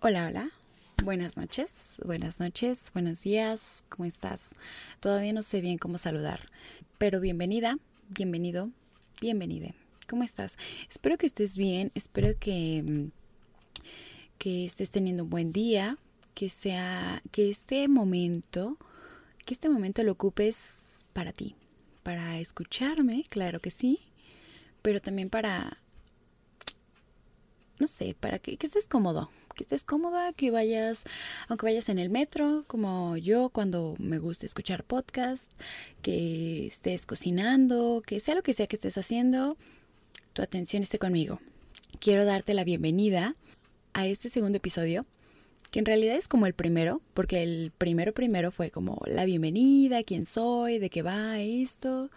Hola, hola. Buenas noches, buenas noches, buenos días, ¿cómo estás? Todavía no sé bien cómo saludar, pero bienvenida, bienvenido, bienvenide. ¿Cómo estás? Espero que estés bien, espero que, mm, que estés teniendo un buen día, que sea, que este momento, que este momento lo ocupes para ti, para escucharme, claro que sí, pero también para, no sé, para que, que estés cómodo, que estés cómoda, que vayas, aunque vayas en el metro, como yo cuando me gusta escuchar podcast, que estés cocinando, que sea lo que sea que estés haciendo, tu atención esté conmigo. Quiero darte la bienvenida a este segundo episodio, que en realidad es como el primero, porque el primero primero fue como la bienvenida, quién soy, de qué va esto.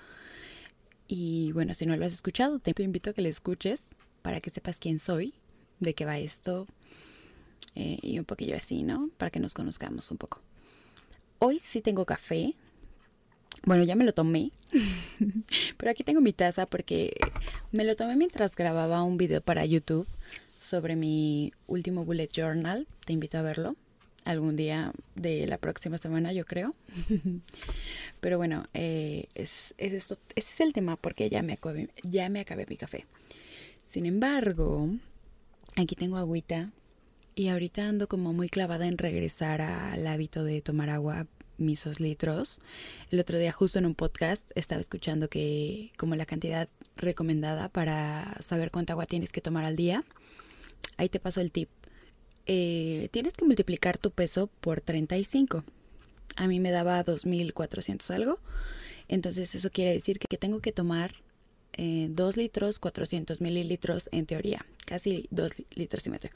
Y bueno, si no lo has escuchado, te invito a que lo escuches para que sepas quién soy, de qué va esto, eh, y un poquillo así, ¿no? Para que nos conozcamos un poco. Hoy sí tengo café. Bueno, ya me lo tomé. Pero aquí tengo mi taza porque me lo tomé mientras grababa un video para YouTube sobre mi último bullet journal. Te invito a verlo algún día de la próxima semana, yo creo. Pero bueno, eh, es, esto, ese es el tema porque ya me, acabé, ya me acabé mi café. Sin embargo, aquí tengo agüita y ahorita ando como muy clavada en regresar al hábito de tomar agua mis dos litros. El otro día justo en un podcast estaba escuchando que como la cantidad recomendada para saber cuánta agua tienes que tomar al día. Ahí te paso el tip. Eh, tienes que multiplicar tu peso por 35. A mí me daba 2.400 algo. Entonces eso quiere decir que tengo que tomar 2 eh, litros 400 mililitros en teoría. Casi 2 litros y medio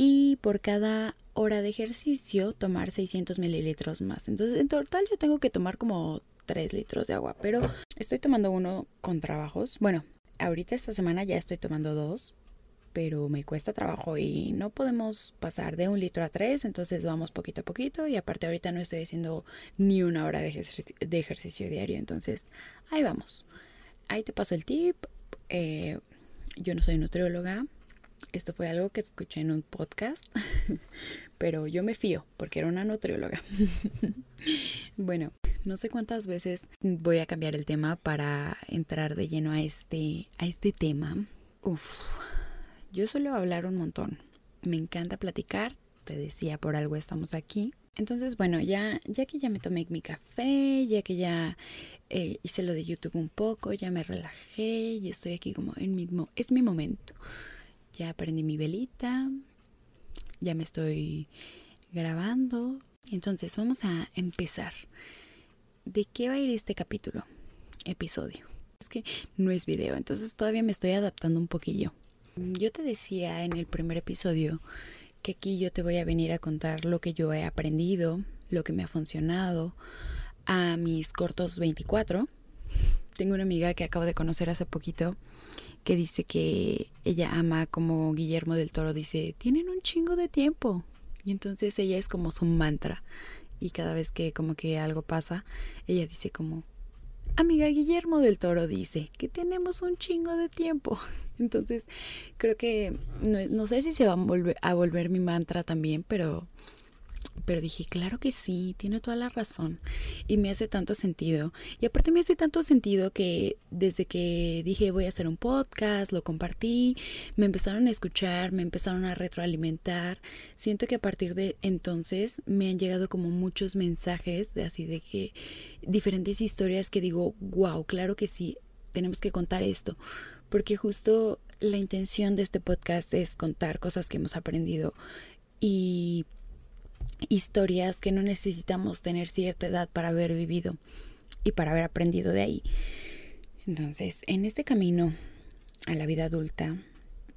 y por cada hora de ejercicio tomar 600 mililitros más. Entonces en total yo tengo que tomar como 3 litros de agua, pero estoy tomando uno con trabajos. Bueno, ahorita esta semana ya estoy tomando dos, pero me cuesta trabajo y no podemos pasar de un litro a tres, entonces vamos poquito a poquito y aparte ahorita no estoy haciendo ni una hora de ejercicio, diario, entonces ahí vamos. Ahí te paso el tip. Eh, yo no soy nutrióloga, esto fue algo que escuché en un podcast, pero yo me fío porque era una nutrióloga. bueno, no sé cuántas veces voy a cambiar el tema para entrar de lleno a este, a este tema. Uf, yo suelo hablar un montón. Me encanta platicar. Te decía, por algo estamos aquí. Entonces, bueno, ya, ya que ya me tomé mi café, ya que ya eh, hice lo de YouTube un poco, ya me relajé y estoy aquí como en mi, es mi momento. Ya prendí mi velita, ya me estoy grabando. Entonces vamos a empezar. ¿De qué va a ir este capítulo? Episodio. Es que no es video, entonces todavía me estoy adaptando un poquillo. Yo te decía en el primer episodio que aquí yo te voy a venir a contar lo que yo he aprendido, lo que me ha funcionado a mis cortos 24. Tengo una amiga que acabo de conocer hace poquito que dice que ella ama como Guillermo del Toro dice, tienen un chingo de tiempo. Y entonces ella es como su mantra. Y cada vez que como que algo pasa, ella dice como, amiga Guillermo del Toro dice que tenemos un chingo de tiempo. Entonces creo que no, no sé si se va a volver, a volver mi mantra también, pero pero dije, claro que sí, tiene toda la razón. Y me hace tanto sentido. Y aparte me hace tanto sentido que desde que dije voy a hacer un podcast, lo compartí, me empezaron a escuchar, me empezaron a retroalimentar. Siento que a partir de entonces me han llegado como muchos mensajes de así de que diferentes historias que digo, wow, claro que sí, tenemos que contar esto. Porque justo la intención de este podcast es contar cosas que hemos aprendido y historias que no necesitamos tener cierta edad para haber vivido y para haber aprendido de ahí. Entonces, en este camino a la vida adulta,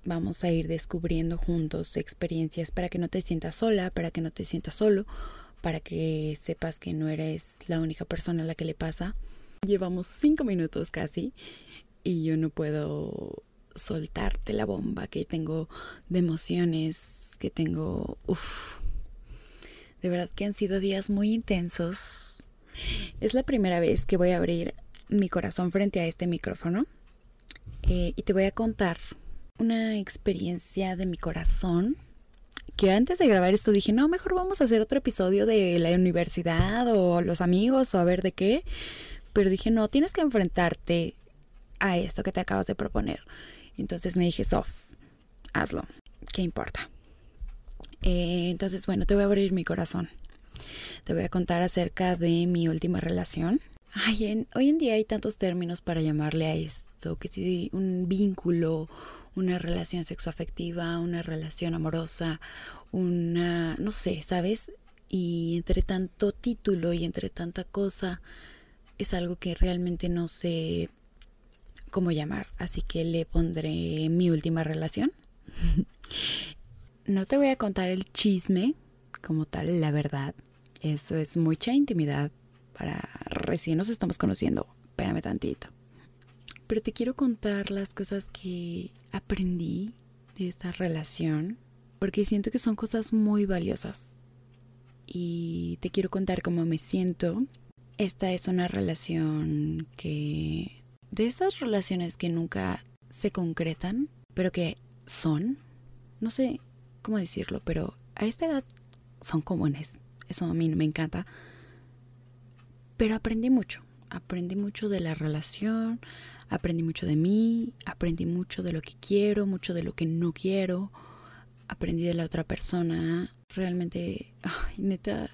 vamos a ir descubriendo juntos experiencias para que no te sientas sola, para que no te sientas solo, para que sepas que no eres la única persona a la que le pasa. Llevamos cinco minutos casi y yo no puedo soltarte la bomba que tengo de emociones, que tengo, uff, de verdad que han sido días muy intensos. Es la primera vez que voy a abrir mi corazón frente a este micrófono eh, y te voy a contar una experiencia de mi corazón que antes de grabar esto dije, no, mejor vamos a hacer otro episodio de la universidad o los amigos o a ver de qué. Pero dije, no, tienes que enfrentarte a esto que te acabas de proponer. Entonces me dije, Sof, hazlo, ¿qué importa? Eh, entonces, bueno, te voy a abrir mi corazón. Te voy a contar acerca de mi última relación. Ay, hoy en día hay tantos términos para llamarle a esto, que si un vínculo, una relación sexoafectiva, una relación amorosa, una, no sé, ¿sabes? Y entre tanto título y entre tanta cosa, es algo que realmente no sé cómo llamar, así que le pondré mi última relación. no te voy a contar el chisme como tal, la verdad. Eso es mucha intimidad para recién nos estamos conociendo. Espérame tantito. Pero te quiero contar las cosas que aprendí de esta relación, porque siento que son cosas muy valiosas. Y te quiero contar cómo me siento. Esta es una relación que... De esas relaciones que nunca se concretan, pero que son. No sé cómo decirlo, pero a esta edad son comunes. Eso a mí me encanta. Pero aprendí mucho. Aprendí mucho de la relación, aprendí mucho de mí, aprendí mucho de lo que quiero, mucho de lo que no quiero. Aprendí de la otra persona. Realmente, ay, neta,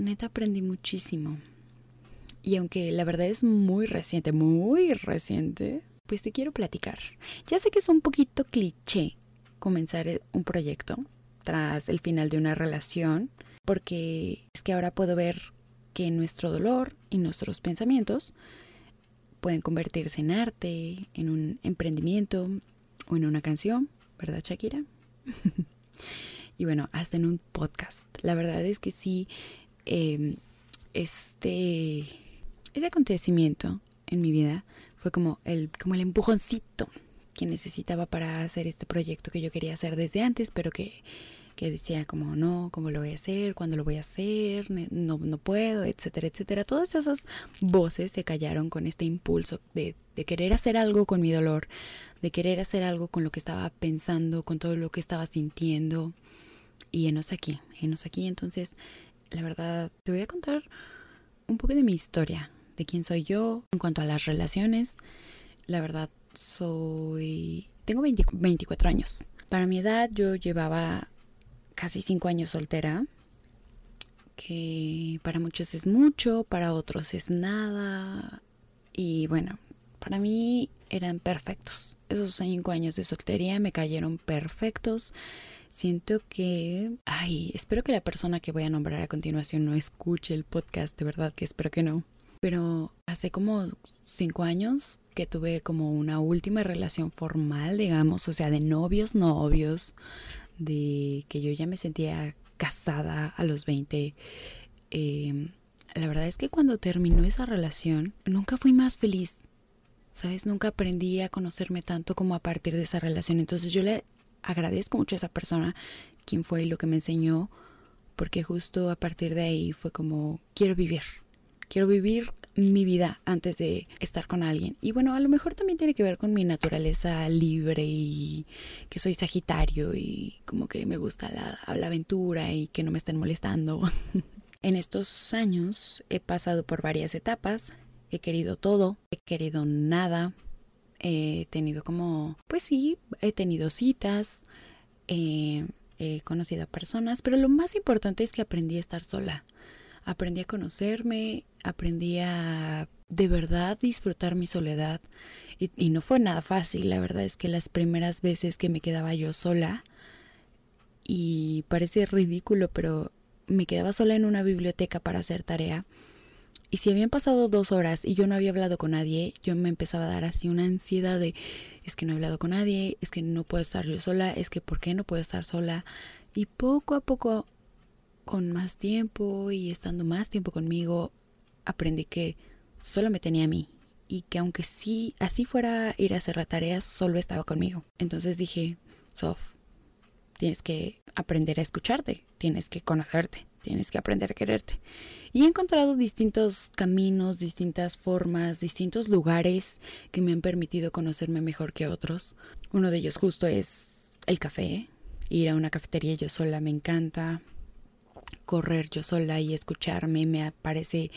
neta aprendí muchísimo. Y aunque la verdad es muy reciente, muy reciente, pues te quiero platicar. Ya sé que es un poquito cliché comenzar eh, un proyecto tras el final de una relación, porque es que ahora puedo ver que nuestro dolor y nuestros pensamientos pueden convertirse en arte, en un emprendimiento o en una canción, ¿verdad Shakira? y bueno, hasta en un podcast. La verdad es que sí, em, este, este acontecimiento en mi vida fue como el, como el empujoncito que necesitaba para hacer este proyecto que yo quería hacer desde antes, pero que, que decía como no, cómo lo voy a hacer, cuándo lo voy a hacer, no, no puedo, etcétera, etcétera. Todas esas voces se callaron con este impulso de, de querer hacer algo con mi dolor, de querer hacer algo con lo que estaba pensando, con todo lo que estaba sintiendo. Y enos aquí, enos aquí. Entonces, la verdad, te voy a contar un poco de mi historia, de quién soy yo en cuanto a las relaciones. La verdad, soy... Tengo 24 años. Para mi edad yo llevaba casi 5 años soltera, que para muchos es mucho, para otros es nada. Y bueno, para mí eran perfectos. Esos 5 años de soltería me cayeron perfectos. Siento que... Ay, espero que la persona que voy a nombrar a continuación no escuche el podcast, de verdad que espero que no. Pero hace como cinco años que tuve como una última relación formal, digamos, o sea, de novios, novios, de que yo ya me sentía casada a los 20. Em, la verdad es que cuando terminó esa relación, nunca fui más feliz. ¿Sabes? Nunca aprendí a conocerme tanto como a partir de esa relación. Entonces yo le agradezco mucho a esa persona, quien fue y lo que me enseñó, porque justo a partir de ahí fue como, quiero vivir, quiero vivir mi vida antes de estar con alguien. Y bueno, a lo mejor también tiene que ver con mi naturaleza libre y que soy sagitario y como que me gusta la, la aventura y que no me estén molestando. en estos años he pasado por varias etapas, he querido todo, he querido nada, he tenido como, pues sí, he tenido citas, he conocido a personas, pero lo más importante es que aprendí a estar sola aprendí a conocerme, aprendí a de verdad disfrutar mi soledad y, no fue nada fácil, la verdad es que las primeras veces que me quedaba yo sola y parece ridículo, pero me quedaba sola en una biblioteca para hacer tarea y si habían pasado dos horas y yo no había hablado con nadie, yo me empezaba a dar así una ansiedad de es que no he hablado con nadie, es que no puedo estar yo sola, es que por qué no puedo estar sola. Y poco a poco con más tiempo y estando más tiempo conmigo, aprendí que solo me tenía a mí y que aunque sí, así fuera ir a hacer la tarea, solo estaba conmigo. Entonces dije, Sof, tienes que aprender a escucharte, tienes que conocerte, tienes que aprender a quererte. Y he encontrado distintos caminos, distintas formas, distintos lugares que me han permitido conocerme mejor que otros. Uno de ellos justo es el café. Ir a una cafetería yo sola me encanta. Correr yo sola y escucharme me parece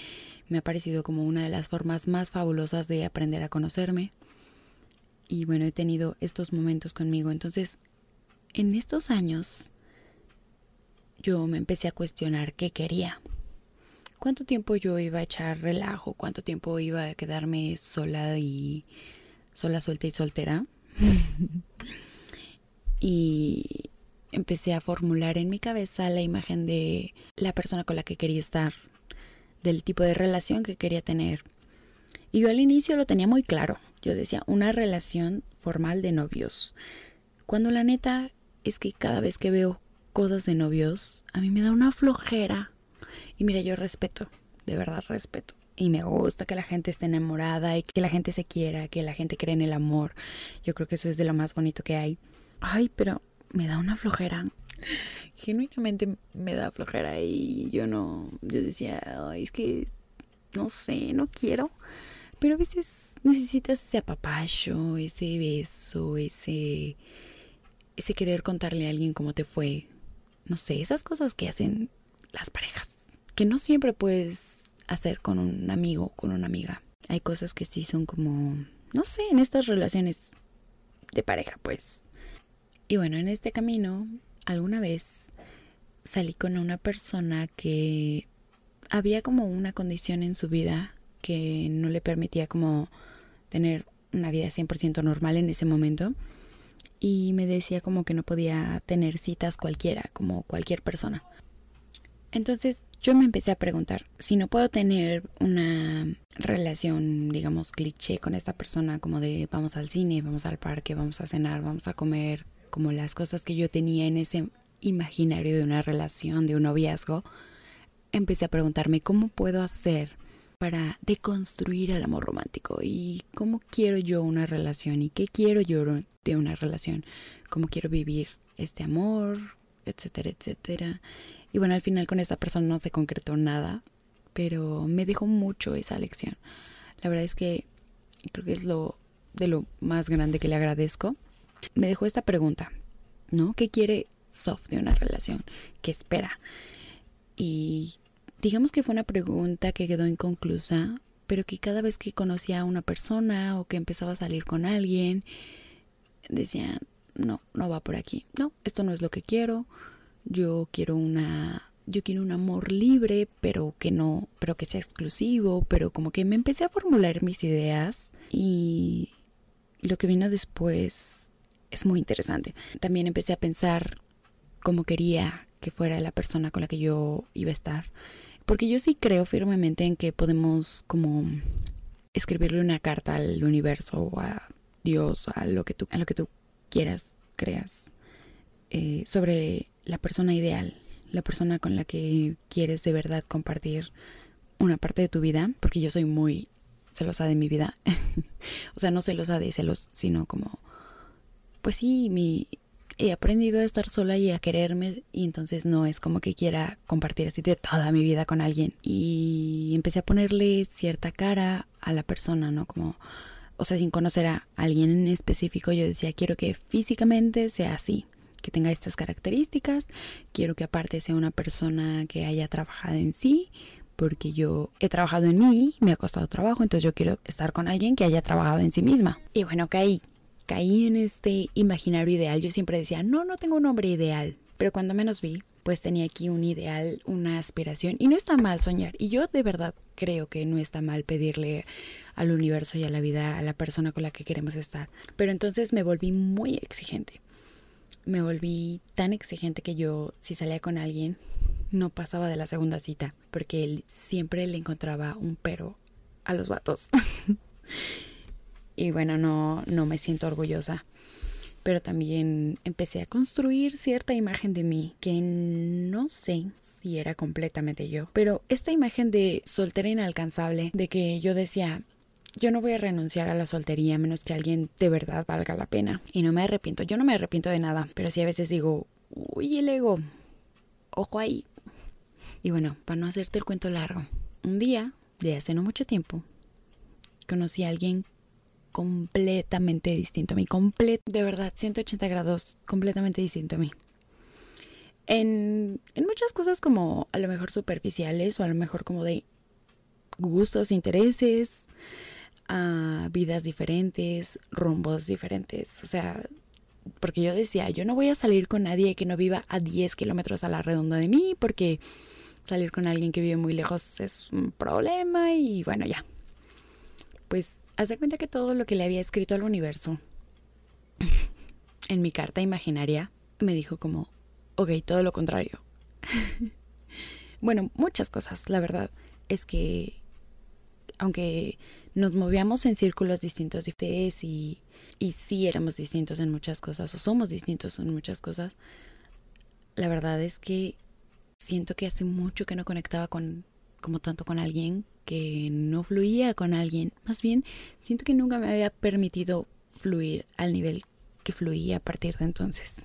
me ha parecido como una de las formas más fabulosas de aprender a conocerme. Y bueno, he tenido estos momentos conmigo. Entonces, en estos años, yo me empecé a cuestionar qué quería. ¿Cuánto tiempo yo iba a echar relajo? ¿Cuánto tiempo iba a quedarme sola y sola, suelta y soltera? y empecé a formular en mi cabeza la imagen de la persona con la que quería estar del tipo de relación que quería tener. Y yo al inicio lo tenía muy claro. Yo decía, una relación formal de novios. Cuando la neta es que cada vez que veo cosas de novios, a mí me da una flojera. Y mira, yo respeto, de verdad respeto. Y me gusta que la gente esté enamorada y que la gente se quiera, que la gente cree en el amor. Yo creo que eso es de lo más bonito que hay. Ay, pero me da una flojera genuinamente me da flojera y yo no, yo decía, es que no sé, no quiero. Pero a veces necesitas ese apapacho, ese beso, ese, ese querer contarle a alguien cómo te fue. No sé, esas cosas que hacen las parejas, que no siempre puedes hacer con un amigo, con una amiga. Hay cosas que sí son como, no sé, en estas relaciones de pareja, pues. Y bueno, en este camino alguna vez salí con una persona que había como una condición en su vida que no le permitía como tener una vida 100% normal en ese momento y me decía como que no podía tener citas cualquiera, como cualquier persona. Entonces yo me empecé a preguntar, si no puedo tener una relación, digamos, cliché con esta persona, como de vamos al cine, vamos al parque, vamos a cenar, vamos a comer, como las cosas que yo tenía en ese imaginario de una relación, de un noviazgo, empecé a preguntarme cómo puedo hacer para deconstruir el amor romántico y cómo quiero yo una relación y qué quiero yo de una relación, cómo quiero vivir este amor, etcétera, etcétera. Y bueno, al final con esa persona no se concretó nada, pero me dejó mucho esa lección. La verdad es que creo que es lo de lo más grande que le agradezco me dejó esta pregunta, ¿no? ¿Qué quiere Soft de una relación? ¿Qué espera? Y digamos que fue una pregunta que quedó inconclusa, pero que cada vez que conocía a una persona o que empezaba a salir con alguien, decían, no, no va por aquí. No, esto no es lo que quiero. Yo quiero una yo quiero un amor libre, pero que no, pero que sea exclusivo, pero como que me empecé a formular mis ideas y lo que vino después es muy interesante. También empecé a pensar cómo quería que fuera la persona con la que yo iba a estar. Porque yo sí creo firmemente en que podemos como escribirle una carta al universo o a Dios, a lo que tú, a lo que tú quieras, creas, eh, sobre la persona ideal, la persona con la que quieres de verdad compartir una parte de tu vida, porque yo soy muy celosa de mi vida. o sea, no celosa de celos, sino como pues sí, mi, he aprendido a estar sola y a quererme y entonces no es como que quiera compartir así de toda mi vida con alguien y empecé a ponerle cierta cara a la persona, ¿no? Como, o sea, sin conocer a alguien en específico, yo decía, quiero que físicamente sea así, que tenga estas características, quiero que aparte sea una persona que haya trabajado en sí, porque yo he trabajado en mí, me ha costado trabajo, entonces yo quiero estar con alguien que haya trabajado en sí misma. Y bueno, caí caí en este imaginario ideal. Yo siempre decía, no, no tengo un hombre ideal. Pero cuando menos vi, pues tenía aquí un ideal, una aspiración. Y no está mal soñar. Y yo de verdad creo que no está mal pedirle al universo y a la vida a la persona con la que queremos estar. Pero entonces me volví muy exigente. Me volví tan exigente que yo, si salía con alguien, no pasaba de la segunda cita. Porque él siempre le encontraba un pero a los vatos. y bueno, no, no me siento orgullosa. Pero también empecé a construir cierta imagen de mí que no sé si era completamente yo. Pero esta imagen de soltera inalcanzable, de que yo decía, yo no voy a renunciar a la soltería a menos que alguien de verdad valga la pena. Y no me arrepiento, yo no me arrepiento de nada, pero sí a veces digo, uy, el ego, ojo ahí. Y bueno, para no hacerte el cuento largo, un día, de hace no mucho tiempo, conocí a alguien completamente distinto a mí, de verdad, 180 grados, completamente distinto a mí. En, en muchas cosas como a lo mejor superficiales o a lo mejor como de gustos, intereses, a vidas diferentes, rumbos diferentes. O sea, porque yo decía, yo no voy a salir con nadie que no viva a 10 kilómetros a la redonda de mí, porque salir con alguien que vive muy lejos es un problema y bueno, ya. Pues hace cuenta que todo lo que le había escrito al universo en mi carta imaginaria me dijo como, ok, todo lo contrario. bueno, muchas cosas, la verdad. Es que aunque nos movíamos en círculos distintos y, y sí éramos distintos en muchas cosas, o somos distintos en muchas cosas, la verdad es que siento que hace mucho que no conectaba con como tanto con alguien, que no fluía con alguien. Más bien, siento que nunca me había permitido fluir al nivel que fluía a partir de entonces.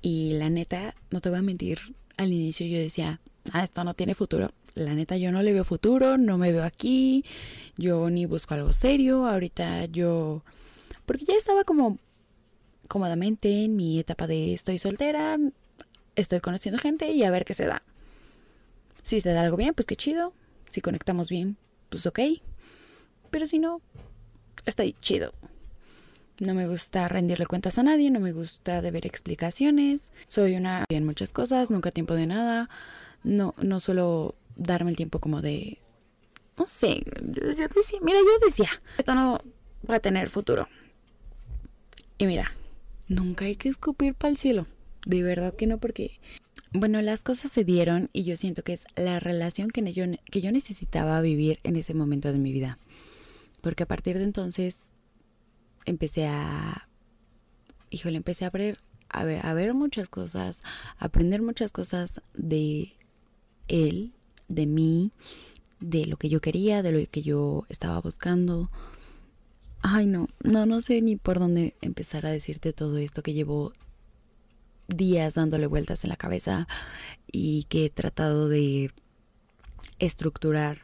Y la neta, no te voy a mentir, al inicio yo decía, ah, esto no tiene futuro la neta yo no le veo futuro, no me veo aquí, yo ni busco algo serio, ahorita yo, porque ya estaba como cómodamente en mi etapa de estoy soltera, estoy conociendo gente y a ver qué se da. Si se da algo bien, pues qué chido, si conectamos bien, pues ok, pero si no, estoy chido. No me gusta rendirle cuentas a nadie, no me gusta deber explicaciones. Soy una en muchas cosas, nunca tiempo de nada. No, no solo darme el tiempo como de, no sé, yo, decía, mira, yo decía, esto no va a tener futuro. Y mira, nunca hay que escupir para el cielo. De verdad que no, porque, bueno, las cosas se dieron y yo siento que es la relación que yo, necesitaba vivir en ese momento de mi vida. Porque a partir de entonces empecé a, híjole, empecé a ver, a ver muchas cosas, a aprender muchas cosas de él, de mí, de lo que yo quería, de lo que yo estaba buscando. Ay, no, no, no sé ni por dónde empezar a decirte todo esto que llevo días dándole vueltas en la cabeza y que he tratado de estructurar,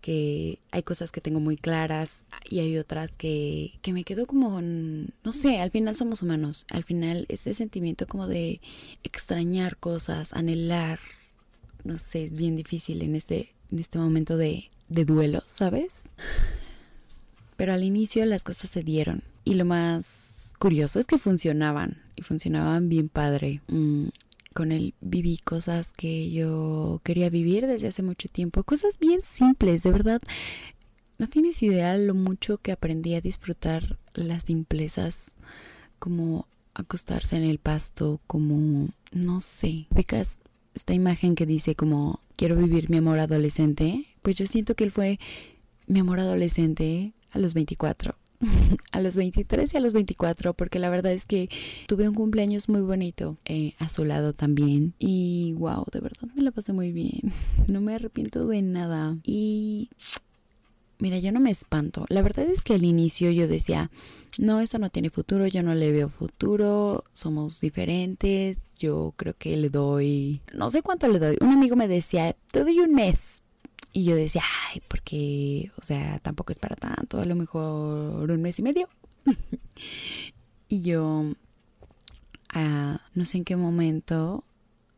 que hay cosas que tengo muy claras y hay otras que, que me quedo como, no sé, al final somos humanos, al final ese sentimiento como de extrañar cosas, anhelar no sé, es bien difícil en este, en este momento de, de duelo, ¿sabes? Pero al inicio las cosas se dieron y lo más curioso es que funcionaban y funcionaban bien padre. Mm, con él viví cosas que yo quería vivir desde hace mucho tiempo, cosas bien simples, de verdad. No tienes idea lo mucho que aprendí a disfrutar las simplezas, como acostarse en el pasto, como, no sé, becas esta imagen que dice como quiero vivir mi amor adolescente, pues yo siento que él fue mi amor adolescente a los 24. a los 23 y a los 24, porque la verdad es que tuve un cumpleaños muy bonito eh, a su lado también. Y wow, de verdad me la pasé muy bien. No me arrepiento de nada. Y Mira, yo no me espanto. La verdad es que al inicio yo decía, no, esto no tiene futuro, yo no le veo futuro, somos diferentes, yo creo que le doy, no sé cuánto le doy. Un amigo me decía, te doy un mes. Y yo decía, ay, porque, o sea, tampoco es para tanto, a lo mejor un mes y medio. y yo, ah, no sé en qué momento,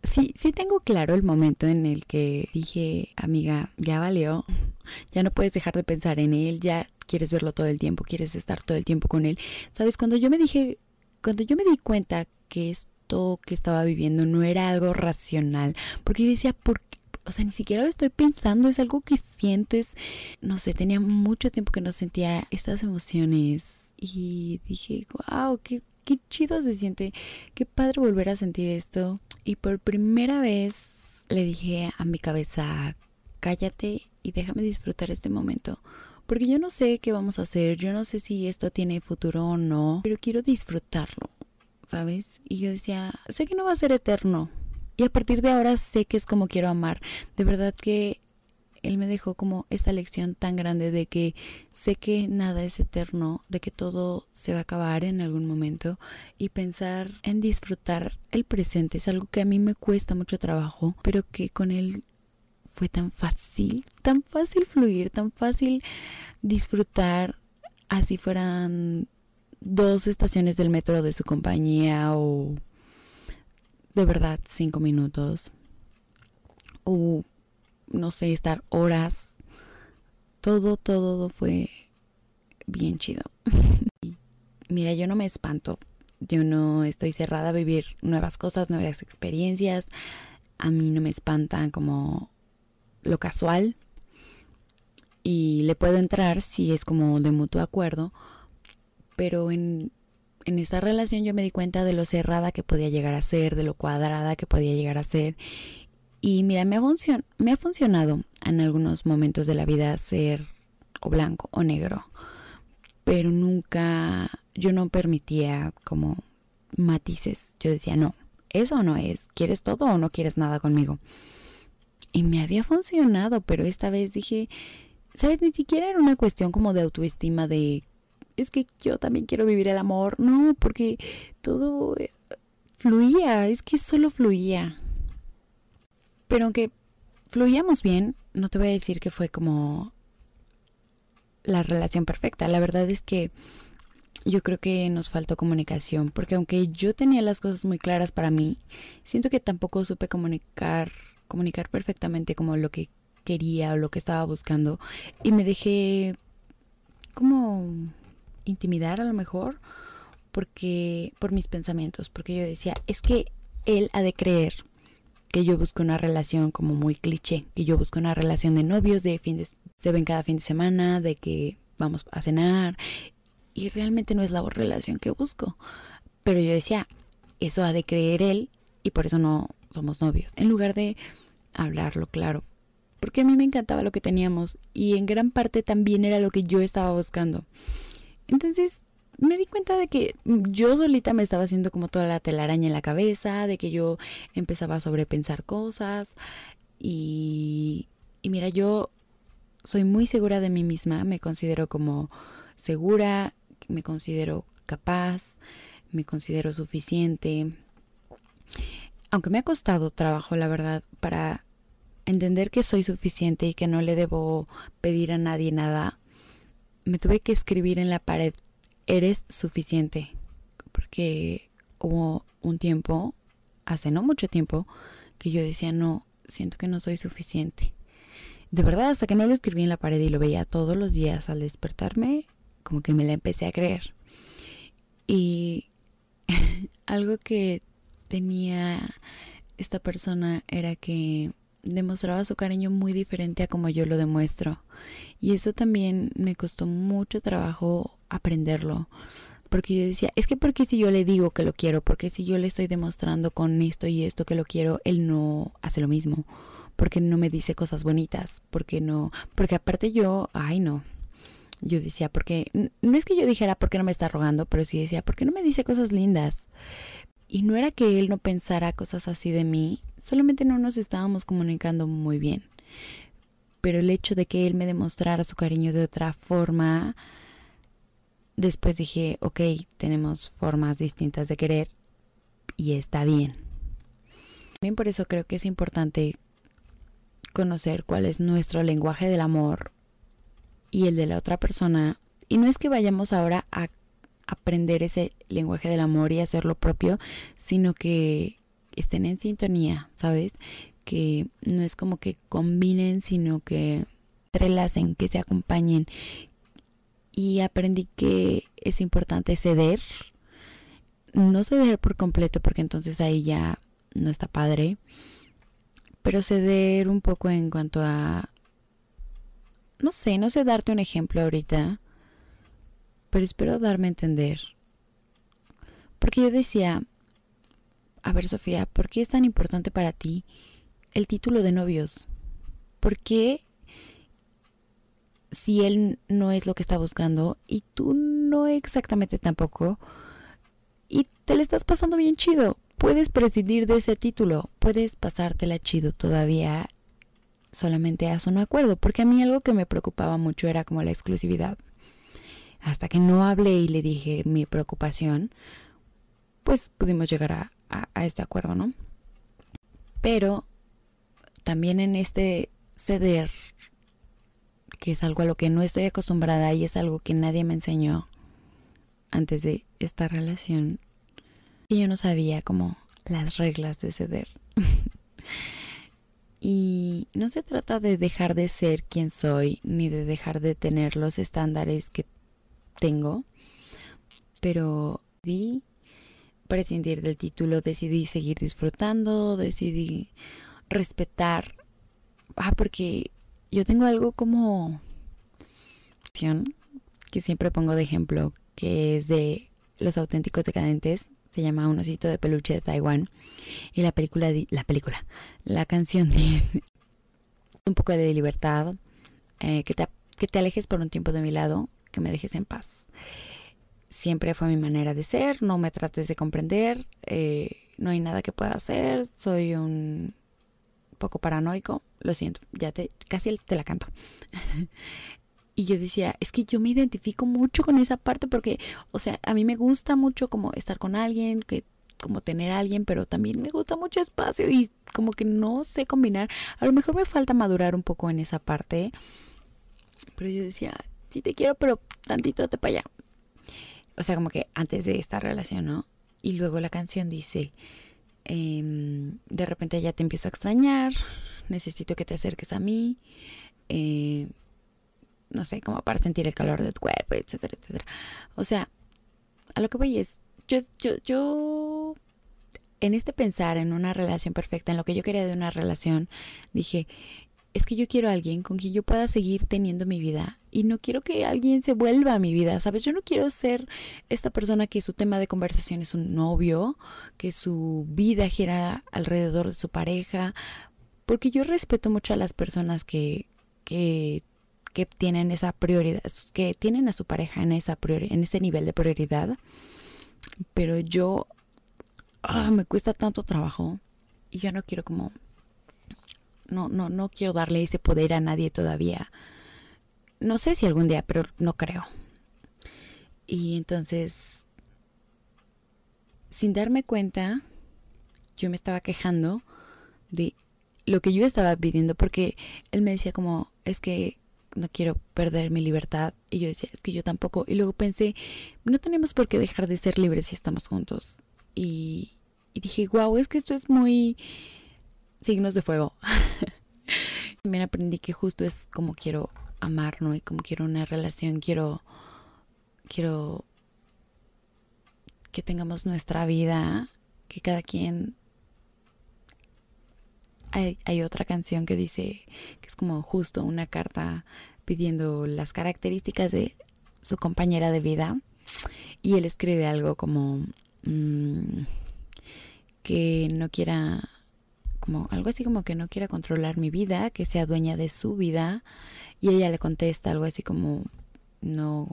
sí, sí tengo claro el momento en el que dije, amiga, ya valió, ya no puedes dejar de pensar en él, ya quieres verlo todo el tiempo, quieres estar todo el tiempo con él. Sabes, cuando yo me dije, cuando yo me di cuenta que esto que estaba viviendo no era algo racional, porque yo decía, ¿por qué? O sea, ni siquiera lo estoy pensando, es algo que siento, es, no sé, tenía mucho tiempo que no sentía estas emociones y dije, wow, qué, qué chido se siente, qué padre volver a sentir esto. Y por primera vez le dije a mi cabeza, cállate y déjame disfrutar este momento. Porque yo no sé qué vamos a hacer, yo no sé si esto tiene futuro o no, pero quiero disfrutarlo, ¿sabes? Y yo decía, sé que no va a ser eterno. Y a partir de ahora sé que es como quiero amar. De verdad que él me dejó como esta lección tan grande de que sé que nada es eterno, de que todo se va a acabar en algún momento y pensar en disfrutar el presente es algo que a mí me cuesta mucho trabajo, pero que con él fue tan fácil, tan fácil fluir, tan fácil disfrutar así fueran dos estaciones del metro de su compañía o de verdad cinco minutos o no sé, estar horas. Todo, todo fue bien chido. Mira, yo no me espanto. Yo no estoy cerrada a vivir nuevas cosas, nuevas experiencias. A mí no me espantan como lo casual. Y le puedo entrar si es como de mutuo acuerdo. Pero en, en esta relación yo me di cuenta de lo cerrada que podía llegar a ser, de lo cuadrada que podía llegar a ser y mira, me ha, me ha funcionado en algunos momentos de la vida ser o blanco o negro, pero nunca, yo no permitía como matices. Yo decía, no, eso no es, ¿quieres todo o no quieres nada conmigo? Y me había funcionado, pero esta vez dije, ¿sabes? Ni siquiera era una cuestión como de autoestima, de, es que yo también quiero vivir el amor. No, porque todo eh, fluía, es que solo fluía. Pero aunque fluíamos bien, no te voy a decir que fue como la relación perfecta. La verdad es que yo creo que nos faltó comunicación, porque aunque yo tenía las cosas muy claras para mí, siento que tampoco supe comunicar, comunicar perfectamente como lo que quería o lo que estaba buscando y me dejé como intimidar a lo mejor porque por mis pensamientos, porque yo decía, es que él ha de creer que yo busco una relación como muy cliché, que yo busco una relación de novios, de fin de, se ven cada fin de semana, de que vamos a cenar, y realmente no es la relación que busco. Pero yo decía, eso ha de creer él y por eso no somos novios, en lugar de hablarlo claro, porque a mí me encantaba lo que teníamos y en gran parte también era lo que yo estaba buscando. Entonces, me di cuenta de que yo solita me estaba haciendo como toda la telaraña en la cabeza, de que yo empezaba a sobrepensar cosas y, y mira, yo soy muy segura de mí misma, me considero como segura, me considero capaz, me considero suficiente. Aunque me ha costado trabajo, la verdad, para entender que soy suficiente y que no le debo pedir a nadie nada, me tuve que escribir en la pared eres suficiente. Porque hubo un tiempo, hace no mucho tiempo, que yo decía, no, siento que no soy suficiente. De verdad, hasta que no lo escribí en la pared y lo veía todos los días al despertarme, como que me la empecé a creer. Y algo que tenía esta persona era que demostraba su cariño muy diferente a como yo lo demuestro. Y eso también me costó mucho trabajo aprenderlo. Porque yo decía, es que porque si yo le digo que lo quiero, porque si yo le estoy demostrando con esto y esto que lo quiero, él no hace lo mismo. Porque no me dice cosas bonitas, porque no, porque aparte yo, ay no. Yo decía, porque no es que yo dijera porque no me está rogando, pero sí decía, porque no me dice cosas lindas. Y no era que él no pensara cosas así de mí, solamente no nos estábamos comunicando muy bien. Pero el hecho de que él me demostrara su cariño de otra forma, después dije, ok, tenemos formas distintas de querer y está bien. También por eso creo que es importante conocer cuál es nuestro lenguaje del amor y el de la otra persona. Y no es que vayamos ahora a aprender ese lenguaje del amor y hacerlo propio, sino que estén en sintonía, ¿sabes? Que no es como que combinen, sino que relacen, que se acompañen, y aprendí que es importante ceder. No ceder por completo porque entonces ahí ya no está padre. Pero ceder un poco en cuanto a... No sé, no sé darte un ejemplo ahorita. Pero espero darme a entender. Porque yo decía, a ver Sofía, ¿por qué es tan importante para ti el título de novios? ¿Por qué si él no es lo que está buscando y tú no exactamente tampoco y te le estás pasando bien chido, puedes prescindir de ese título, puedes pasártela chido todavía solamente a su acuerdo, porque a mí algo que me preocupaba mucho era como la exclusividad. Hasta que no hablé y le dije mi preocupación, pues pudimos llegar a, este acuerdo, ¿no? Pero también en este ceder, que es algo a lo que no estoy acostumbrada y es algo que nadie me enseñó antes de esta relación, y yo no sabía como las reglas de ceder. y no se trata de dejar de ser quien soy, ni de dejar de tener los estándares que tengo, pero di prescindir del título, decidí seguir disfrutando, decidí respetar. Ah, porque yo tengo algo como que siempre pongo de ejemplo, que es de Los auténticos decadentes, se llama Un osito de peluche de Taiwán y la película la película, la canción dice un poco de libertad, eh, que te que te alejes por un tiempo de mi lado, que me dejes en paz siempre fue mi manera de ser, no me trates de comprender, eh, no hay nada que pueda hacer, soy un poco paranoico, lo siento, ya te casi te la canto. y yo decía, es que yo me identifico mucho con esa parte porque, o sea, a mí me gusta mucho como estar con alguien, que como tener alguien, pero también me gusta mucho espacio y como que no sé combinar. A lo mejor me falta madurar un poco en esa parte. Pero yo decía, sí te quiero, pero tantito te para allá o sea, como que antes de esta relación, ¿no? Y luego la canción dice, em, de repente ya te empiezo a extrañar, necesito que te acerques a mí, eh, no sé, como para sentir el calor de tu cuerpo, etcétera, etcétera. O sea, a lo que voy es, yo, yo, yo, en este pensar en una relación perfecta, en lo que yo quería de una relación, dije, es que yo quiero a alguien con quien yo pueda seguir teniendo mi vida y no quiero que alguien se vuelva a mi vida, ¿sabes? Yo no quiero ser esta persona que su tema de conversación es un novio, que su vida gira alrededor de su pareja, porque yo respeto mucho a las personas que, que, que tienen esa prioridad, que tienen a su pareja en, esa en ese nivel de prioridad, pero yo ah, me cuesta tanto trabajo y yo no quiero como no, no, no quiero darle ese poder a nadie todavía. No sé si algún día, pero no creo. Y entonces, sin darme cuenta, yo me estaba quejando de lo que yo estaba pidiendo, porque él me decía como, es que no quiero perder mi libertad. Y yo decía, es que yo tampoco. Y luego pensé, no tenemos por qué dejar de ser libres si estamos juntos. Y, y dije, wow, es que esto es muy signos de fuego. También aprendí que justo es como quiero amar, ¿no? Y como quiero una relación, quiero, quiero que tengamos nuestra vida, que cada quien... Hay, hay otra canción que dice que es como justo una carta pidiendo las características de su compañera de vida y él escribe algo como mm, que no quiera como algo así como que no quiera controlar mi vida, que sea dueña de su vida. Y ella le contesta algo así como, no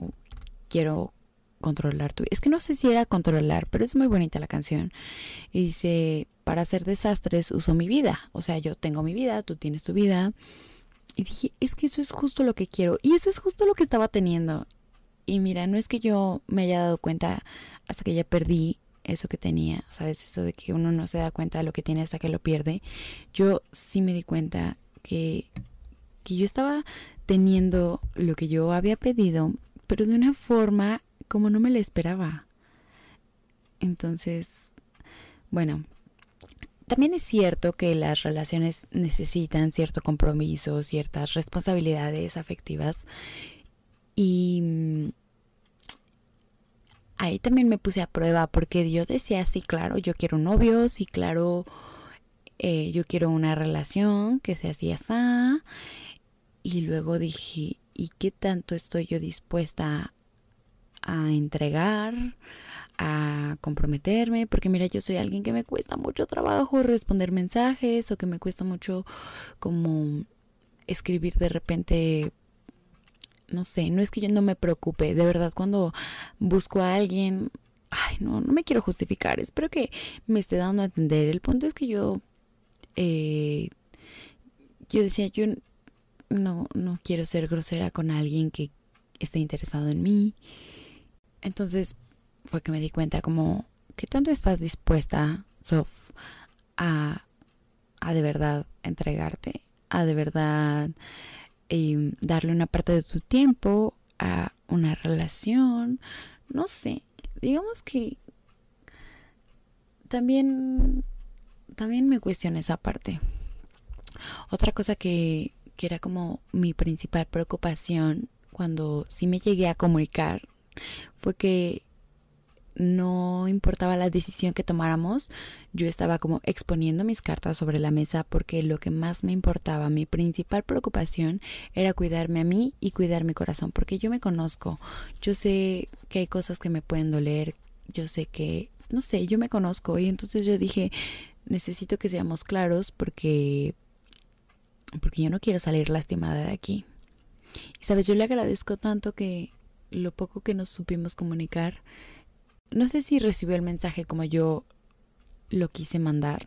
quiero controlar tu vida. Es que no sé si era controlar, pero es muy bonita la canción. Y dice, para hacer desastres uso mi vida. O sea, yo tengo mi vida, tú tienes tu vida. Y dije, es que eso es justo lo que quiero. Y eso es justo lo que estaba teniendo. Y mira, no es que yo me haya dado cuenta hasta que ya perdí eso que tenía, ¿sabes? Eso de que uno no se da cuenta de lo que tiene hasta que lo pierde. Yo sí me di cuenta que, que yo estaba teniendo lo que yo había pedido, pero de una forma como no me la esperaba. Entonces, bueno, también es cierto que las relaciones necesitan cierto compromiso, ciertas responsabilidades afectivas y ahí también me puse a prueba porque yo decía, sí, claro, yo quiero un novio, sí, claro, eh, yo quiero una relación que sea así, así. Y luego dije, ¿y qué tanto estoy yo dispuesta a entregar? a comprometerme, porque mira, yo soy alguien que me cuesta mucho trabajo responder mensajes o que me cuesta mucho como escribir de repente no sé, no es que yo no me preocupe, de verdad cuando busco a alguien, ay, no, no me quiero justificar, espero que me esté dando a entender. El punto es que yo, eh, yo decía, yo no, no quiero ser grosera con alguien que esté interesado en mí. Entonces fue que me di cuenta como, ¿qué tanto estás dispuesta, Sof, a, a de verdad entregarte? A de verdad em, darle una parte de tu tiempo a una relación. No sé, digamos que también, también me cuestioné esa parte. Otra cosa que, que era como mi principal preocupación cuando sí me llegué a comunicar fue que no importaba la decisión que tomáramos, yo estaba como exponiendo mis cartas sobre la mesa porque lo que más me importaba, mi principal preocupación era cuidarme a mí y cuidar mi corazón, porque yo me conozco, yo sé que hay cosas que me pueden doler, yo sé que, no sé, yo me conozco y entonces yo dije, necesito que seamos claros porque porque yo no quiero salir lastimada de aquí. Y sabes, yo le agradezco tanto que lo poco que nos supimos comunicar, no sé si recibió el mensaje como yo lo quise mandar.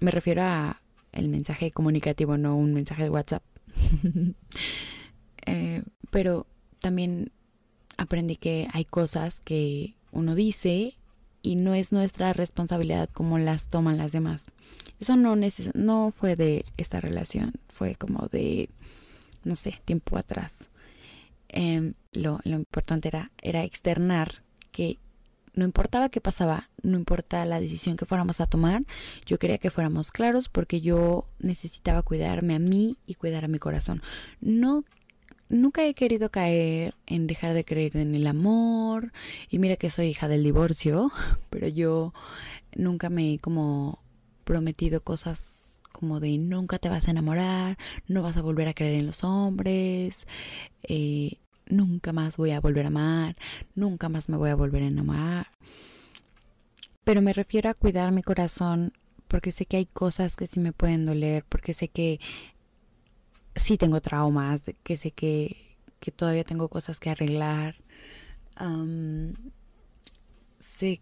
Me refiero a el mensaje comunicativo, no un mensaje de WhatsApp. Eh, pero también aprendí que hay cosas que uno dice y no es nuestra responsabilidad como las toman las demás. Eso no, no fue de esta relación, fue como de, no sé, tiempo atrás. Em, lo, lo, importante era, era externar que no importaba qué pasaba, no importa la decisión que fuéramos a tomar, yo quería que fuéramos claros porque yo necesitaba cuidarme a mí y cuidar a mi corazón. No nunca he querido caer en dejar de creer en el amor. Y mira que soy hija del divorcio, pero yo nunca me he como prometido cosas como de nunca te vas a enamorar, no vas a volver a creer en los hombres, eh, nunca más voy a volver a amar, nunca más me voy a volver a enamorar. Pero me refiero a cuidar mi corazón porque sé que hay cosas que sí me pueden doler, porque sé que sí tengo traumas, que sé que, todavía tengo cosas que arreglar. sé,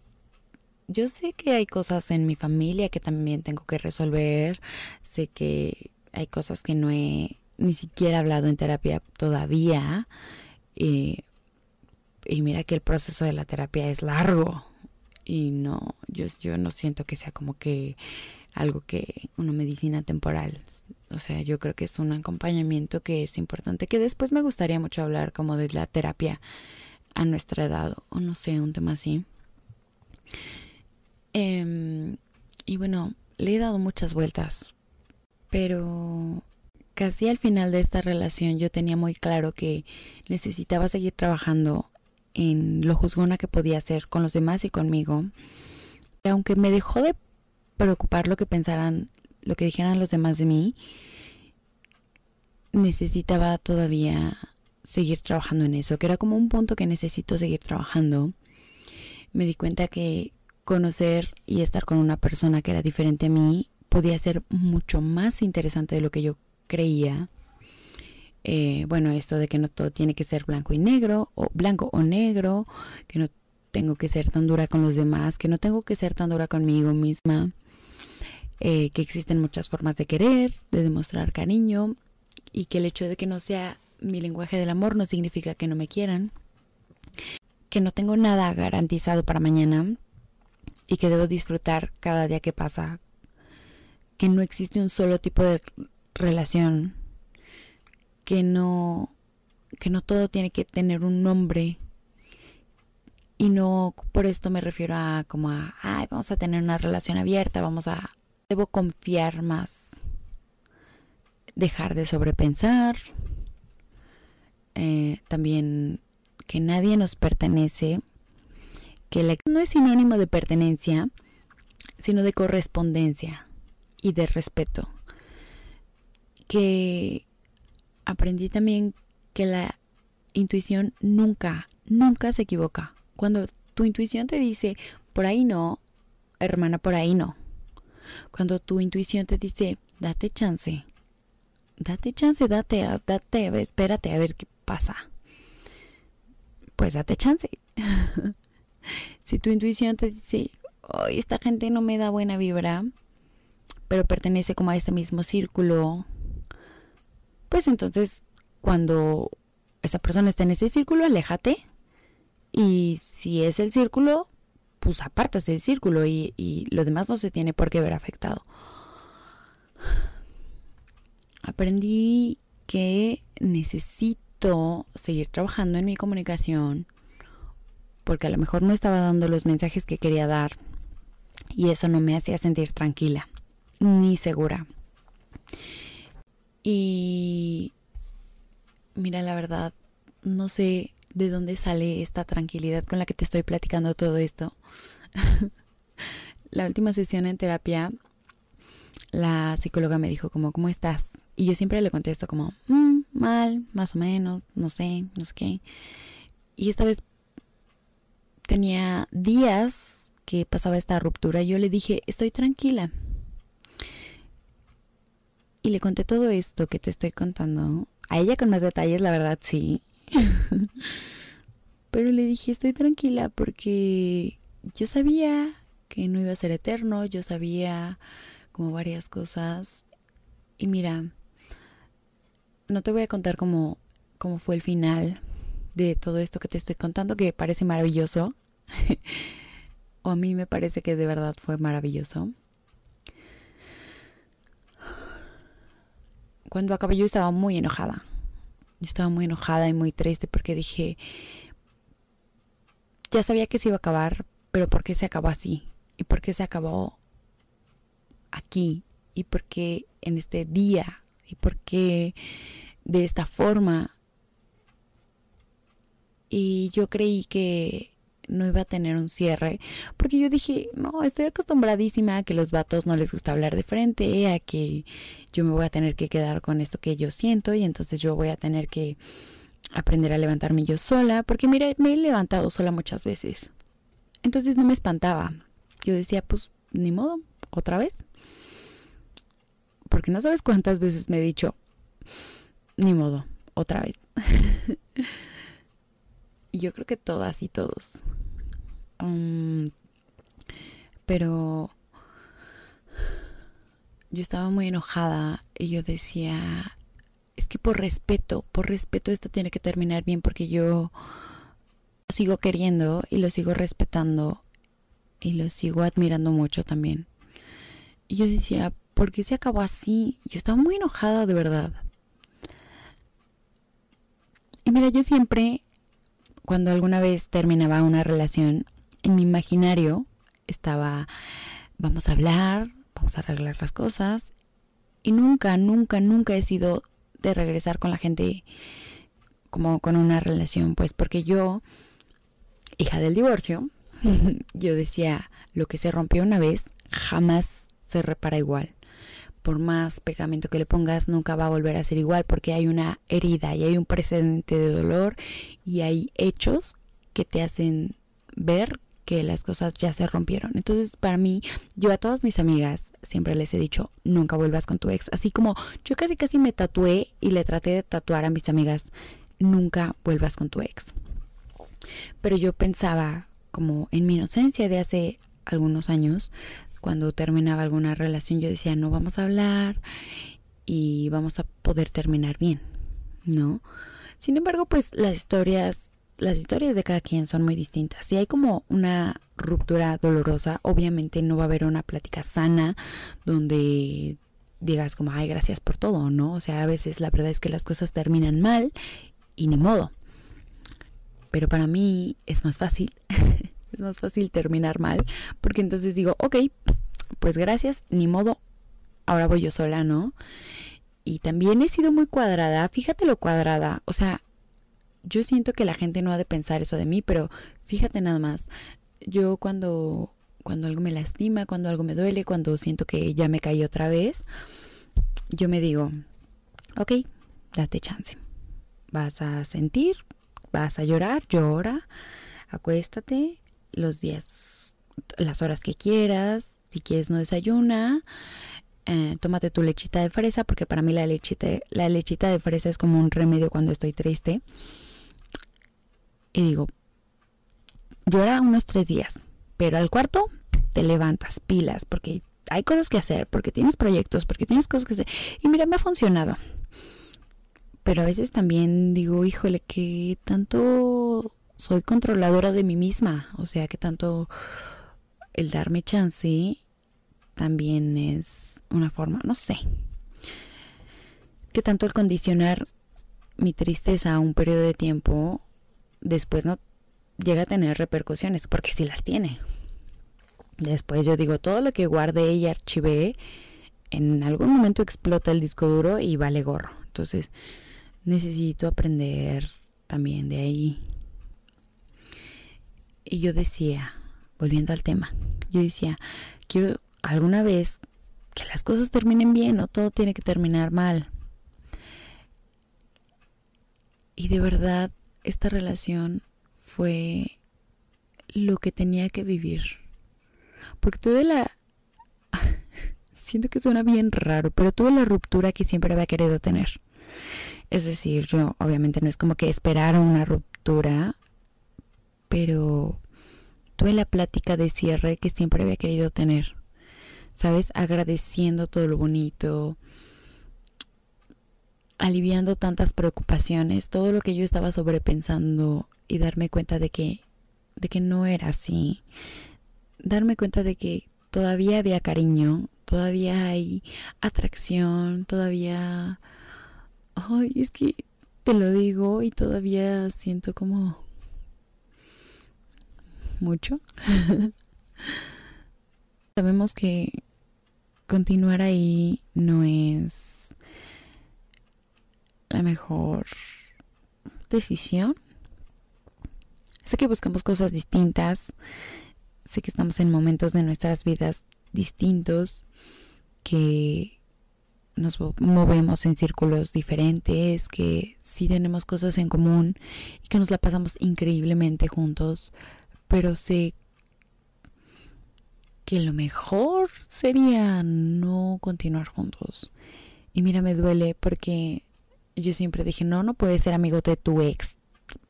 yo sé que hay cosas en mi familia que también tengo que resolver. Sé que hay cosas que no he ni siquiera hablado en terapia todavía. Y, y mira que el proceso de la terapia es largo. Y no, yo, yo no siento que sea como que algo que una medicina temporal. O sea, yo creo que es un acompañamiento que es importante, que después me gustaría mucho hablar como de la terapia a nuestra edad, o no sé, un tema así. Em, y bueno, le he dado muchas vueltas, pero casi al final de esta relación yo tenía muy claro que necesitaba seguir trabajando en lo juzgona que podía hacer con los demás y conmigo. Y aunque me dejó de preocupar lo que pensaran lo que dijeran los demás de mí, necesitaba todavía seguir trabajando en eso, que era como un punto que necesito seguir trabajando. Me di cuenta que conocer y estar con una persona que era diferente a mí podía ser mucho más interesante de lo que yo creía. Eh, bueno, esto de que no todo tiene que ser blanco y negro, o blanco o negro, que no tengo que ser tan dura con los demás, que no tengo que ser tan dura conmigo misma. Eh, que existen muchas formas de querer, de demostrar cariño y que el hecho de que no sea mi lenguaje del amor no significa que no me quieran, que no tengo nada garantizado para mañana y que debo disfrutar cada día que pasa, que no existe un solo tipo de relación, que no que no todo tiene que tener un nombre y no por esto me refiero a como a ay, vamos a tener una relación abierta, vamos a Debo confiar más, dejar de sobrepensar, eh, también que nadie nos pertenece, que la, no es sinónimo de pertenencia, sino de correspondencia y de respeto. Que aprendí también que la intuición nunca, nunca se equivoca. Cuando tu intuición te dice, por ahí no, hermana, por ahí no. Cuando tu intuición te dice, date chance, date chance, date, date, espérate a ver qué pasa. Pues date chance. si tu intuición te dice, hoy esta gente no me da buena vibra, pero pertenece como a este mismo círculo pues entonces cuando esa persona está en ese círculo, aléjate. Y si es el círculo, pues apartas del círculo y, y lo demás no se tiene por qué ver afectado. Aprendí que necesito seguir trabajando en mi comunicación porque a lo mejor no estaba dando los mensajes que quería dar y eso no me hacía sentir tranquila ni segura. Y mira, la verdad, no sé de dónde sale esta tranquilidad con la que te estoy platicando todo esto. la última sesión en terapia, la psicóloga me dijo como, ¿cómo estás? Y yo siempre le contesto como, mm, mal, más o menos, no sé, no sé qué. Y esta vez tenía días que pasaba esta ruptura y yo le dije, estoy tranquila. Y le conté todo esto que te estoy contando. A ella con más detalles, la verdad, sí. Pero le dije, estoy tranquila porque yo sabía que no iba a ser eterno, yo sabía como varias cosas. Y mira, no te voy a contar cómo, cómo fue el final de todo esto que te estoy contando, que parece maravilloso. o a mí me parece que de verdad fue maravilloso. Cuando acabé yo estaba muy enojada. Yo estaba muy enojada y muy triste porque dije, ya sabía que se iba a acabar, pero ¿por qué se acabó así? ¿Y por qué se acabó aquí? ¿Y por qué en este día? ¿Y por qué de esta forma? Y yo creí que no iba a tener un cierre, porque yo dije, no, estoy acostumbradísima a que los vatos no les gusta hablar de frente, a que yo me voy a tener que quedar con esto que yo siento y entonces yo voy a tener que aprender a levantarme yo sola, porque mira, me he levantado sola muchas veces. Entonces no me espantaba. Yo decía, pues ni modo, otra vez. Porque no sabes cuántas veces me he dicho, ni modo, otra vez. y yo creo que todas y todos. Pero yo estaba muy enojada y yo decía, es que por respeto, por respeto esto tiene que terminar bien porque yo lo sigo queriendo y lo sigo respetando y lo sigo admirando mucho también. Y yo decía, ¿por qué se acabó así? Yo estaba muy enojada de verdad. Y mira, yo siempre, cuando alguna vez terminaba una relación, en mi imaginario estaba, vamos a hablar, vamos a arreglar las cosas. Y nunca, nunca, nunca he sido de regresar con la gente como con una relación, pues porque yo, hija del divorcio, yo decía, lo que se rompió una vez jamás se repara igual. Por más pegamento que le pongas, nunca va a volver a ser igual porque hay una herida y hay un precedente de dolor y hay hechos que te hacen ver que las cosas ya se rompieron. Entonces, para mí, yo a todas mis amigas siempre les he dicho, nunca vuelvas con tu ex. Así como yo casi casi me tatué y le traté de tatuar a mis amigas, nunca vuelvas con tu ex. Pero yo pensaba, como en mi inocencia de hace algunos años, cuando terminaba alguna relación, yo decía, no vamos a hablar y vamos a poder terminar bien, ¿no? Sin embargo, pues las historias las historias de cada quien son muy distintas. Si hay como una ruptura dolorosa, obviamente no va a haber una plática sana donde digas como, ay, gracias por todo, ¿no? O sea, a veces la verdad es que las cosas terminan mal y ni modo. Pero para mí es más fácil, es más fácil terminar mal, porque entonces digo, ok, pues gracias, ni modo, ahora voy yo sola, ¿no? Y también he sido muy cuadrada, fíjate lo cuadrada, o sea, yo siento que la gente no ha de pensar eso de mí, pero fíjate nada más, yo cuando, cuando algo me lastima, cuando algo me duele, cuando siento que ya me caí otra vez, yo me digo, ok, date chance. Vas a sentir, vas a llorar, llora, acuéstate los días, las horas que quieras, si quieres no desayuna, eh, tómate tu lechita de fresa, porque para mí la lechita, la lechita de fresa es como un remedio cuando estoy triste y digo, llora unos tres días, pero al cuarto te levantas, pilas, porque hay cosas que hacer, porque tienes proyectos, porque tienes cosas que hacer. Y mira, me ha funcionado. Pero a veces también digo, híjole, que tanto soy controladora de mí misma. O sea, que tanto el darme chance también es una forma, no sé. Que tanto el condicionar mi tristeza a un periodo de tiempo después no llega a tener repercusiones, porque sí las tiene. Después yo digo, todo lo que guardé y archivé, en algún momento explota el disco duro y vale gorro. Entonces, necesito aprender también de ahí. Y yo decía, volviendo al tema, yo decía, quiero alguna vez que las cosas terminen bien, no todo tiene que terminar mal. Y de verdad, esta relación fue lo que tenía que vivir porque tuve la... Siento que suena bien raro, pero tuve la ruptura que siempre había querido tener. Es decir, yo obviamente no es como que esperara una ruptura, pero tuve la plática de cierre que siempre había querido tener. ¿Sabes? Agradeciendo todo lo bonito, aliviando tantas preocupaciones, todo lo que yo estaba sobrepensando y darme cuenta de que de que no era así, darme cuenta de que todavía había cariño, todavía hay atracción, todavía... Ay, es que te lo digo y todavía siento como mucho. Sabemos que continuar ahí no es la mejor decisión. Sé que buscamos cosas distintas, sé que estamos en momentos de nuestras vidas distintos, que nos movemos en círculos diferentes, que sí tenemos cosas en común y que nos la pasamos increíblemente juntos, pero sé que lo mejor sería no continuar juntos. Y mira, me duele porque yo siempre dije, no, no puedes ser amigo de tu ex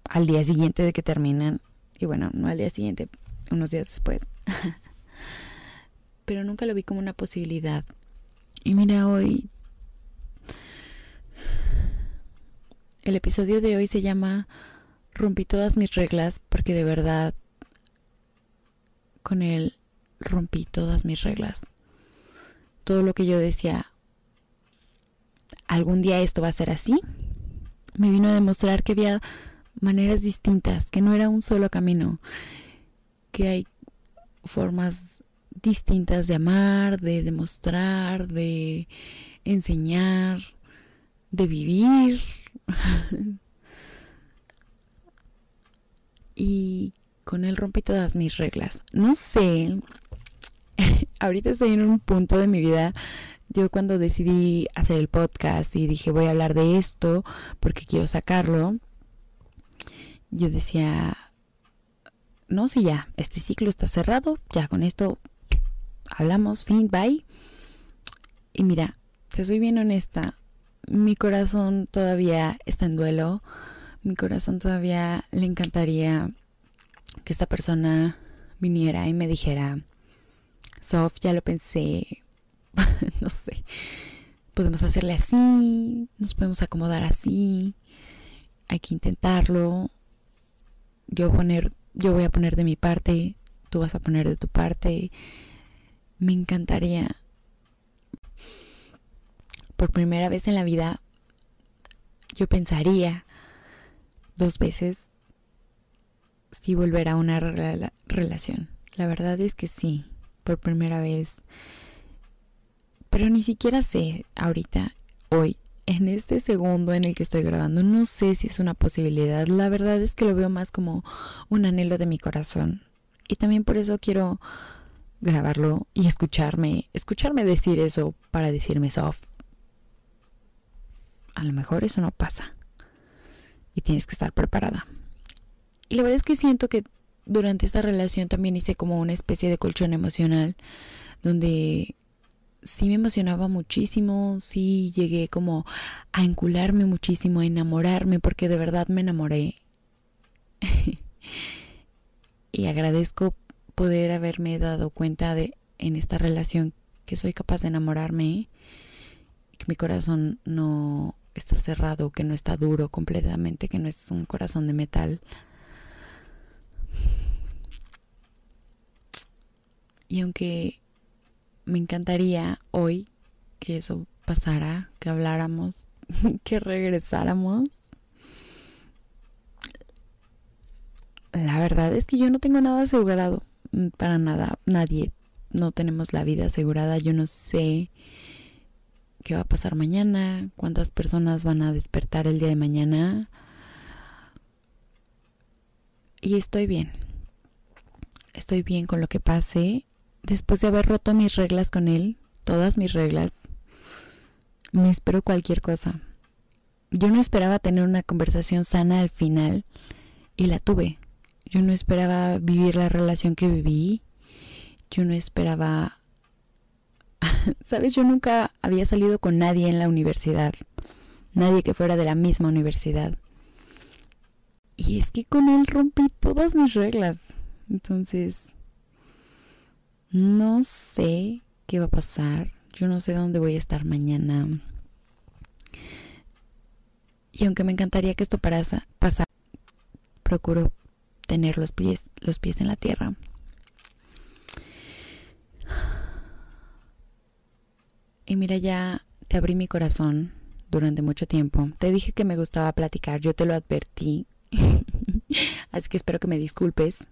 al día siguiente de que terminan. Y bueno, no al día siguiente, unos días después. Pero nunca lo vi como una posibilidad. Y mira, hoy... El episodio de hoy se llama Rompí todas mis reglas porque de verdad con él rompí todas mis reglas. Todo lo que yo decía, algún día esto va a ser así, me vino a demostrar que había maneras distintas, que no era un solo camino, que hay formas distintas de amar, de demostrar, de enseñar, de vivir. y con él rompí todas mis reglas. No sé, ahorita estoy en un punto de mi vida. Yo cuando decidí hacer el podcast y dije voy a hablar de esto porque quiero sacarlo, yo decía, no, si ya, este ciclo está cerrado, ya con esto hablamos, fin, bye. Y mira, te soy bien honesta, mi corazón todavía está en duelo, mi corazón todavía le encantaría que esta persona viniera y me dijera, Sof, ya lo pensé, no sé, podemos hacerle así, nos podemos acomodar así, hay que intentarlo, yo poner yo voy a poner de mi parte, tú vas a poner de tu parte. Me encantaría, por primera vez en la vida, yo pensaría dos veces si volver a una relación. La verdad es que sí, por primera vez. Pero ni siquiera sé ahorita, hoy, en este segundo en el que estoy grabando, no sé si es una posibilidad. La verdad es que lo veo más como un anhelo de mi corazón. Y también por eso quiero grabarlo y escucharme, escucharme decir eso para decirme soft. A lo mejor eso no pasa. Y tienes que estar preparada. Y la verdad es que siento que durante esta relación también hice como una especie de colchón emocional donde sí me emocionaba muchísimo, sí llegué como a encularme muchísimo, a enamorarme, porque de verdad me enamoré. y agradezco poder haberme dado cuenta de en esta relación que soy capaz de enamorarme, que mi corazón no está cerrado, que no está duro completamente, que no es un corazón de metal. Y aunque me encantaría hoy que eso pasara, que habláramos, que regresáramos. La verdad es que yo no tengo nada asegurado, mm, para nada, nadie, no tenemos la vida asegurada, yo no sé qué va a pasar mañana, cuántas personas van a despertar el día de mañana. Y estoy bien, estoy bien con lo que pase. Después de haber roto mis reglas con él, todas mis reglas, me espero cualquier cosa. Yo no esperaba tener una conversación sana al final y la tuve. Yo no esperaba vivir la relación que viví. Yo no esperaba... Sabes, yo nunca había salido con nadie en la universidad. Nadie que fuera de la misma universidad. Y es que con él rompí todas mis reglas. Entonces, no sé qué va a pasar. Yo no sé dónde voy a estar mañana. Y aunque me encantaría que esto pasara, procuro tener los pies, los pies en la tierra. Y mira, ya te abrí mi corazón durante mucho tiempo. Te dije que me gustaba platicar, yo te lo advertí. Así que espero que me disculpes.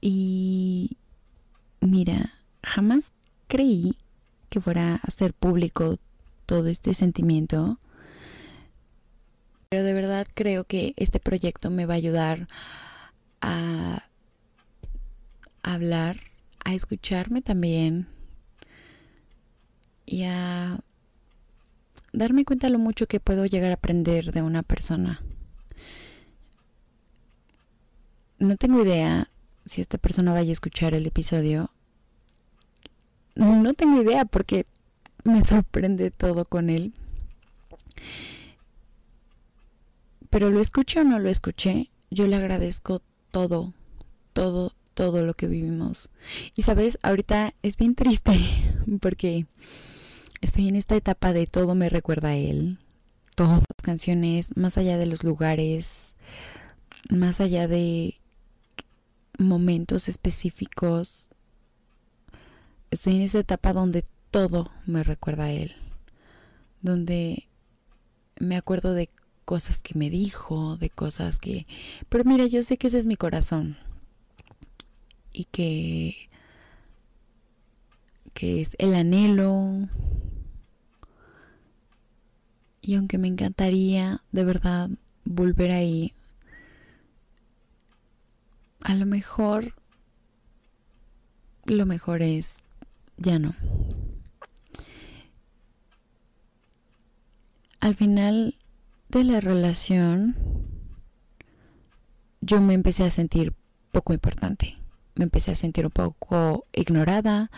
Y mira, jamás creí que fuera a ser público todo este sentimiento. Pero de verdad creo que este proyecto me va a ayudar a hablar, a escucharme también y a darme cuenta lo mucho que puedo llegar a aprender de una persona. No tengo idea si esta persona vaya a escuchar el episodio no tengo idea porque me sorprende todo con él. Pero lo escuché o no lo escuché, yo le agradezco todo, todo, todo lo que vivimos. Y sabes, ahorita es bien triste porque estoy en esta etapa de todo me recuerda a él. Todas las canciones, más allá de los lugares, más allá de momentos específicos, estoy en esa etapa donde todo me recuerda a él, donde me acuerdo de cosas que me dijo, de cosas que... Pero mira, yo sé que ese es mi corazón y que que es el anhelo. Y aunque me encantaría de verdad volver ahí a lo mejor lo mejor es ya no. Al final de la relación, yo me empecé a sentir poco importante. Me empecé a sentir un poco ignorada,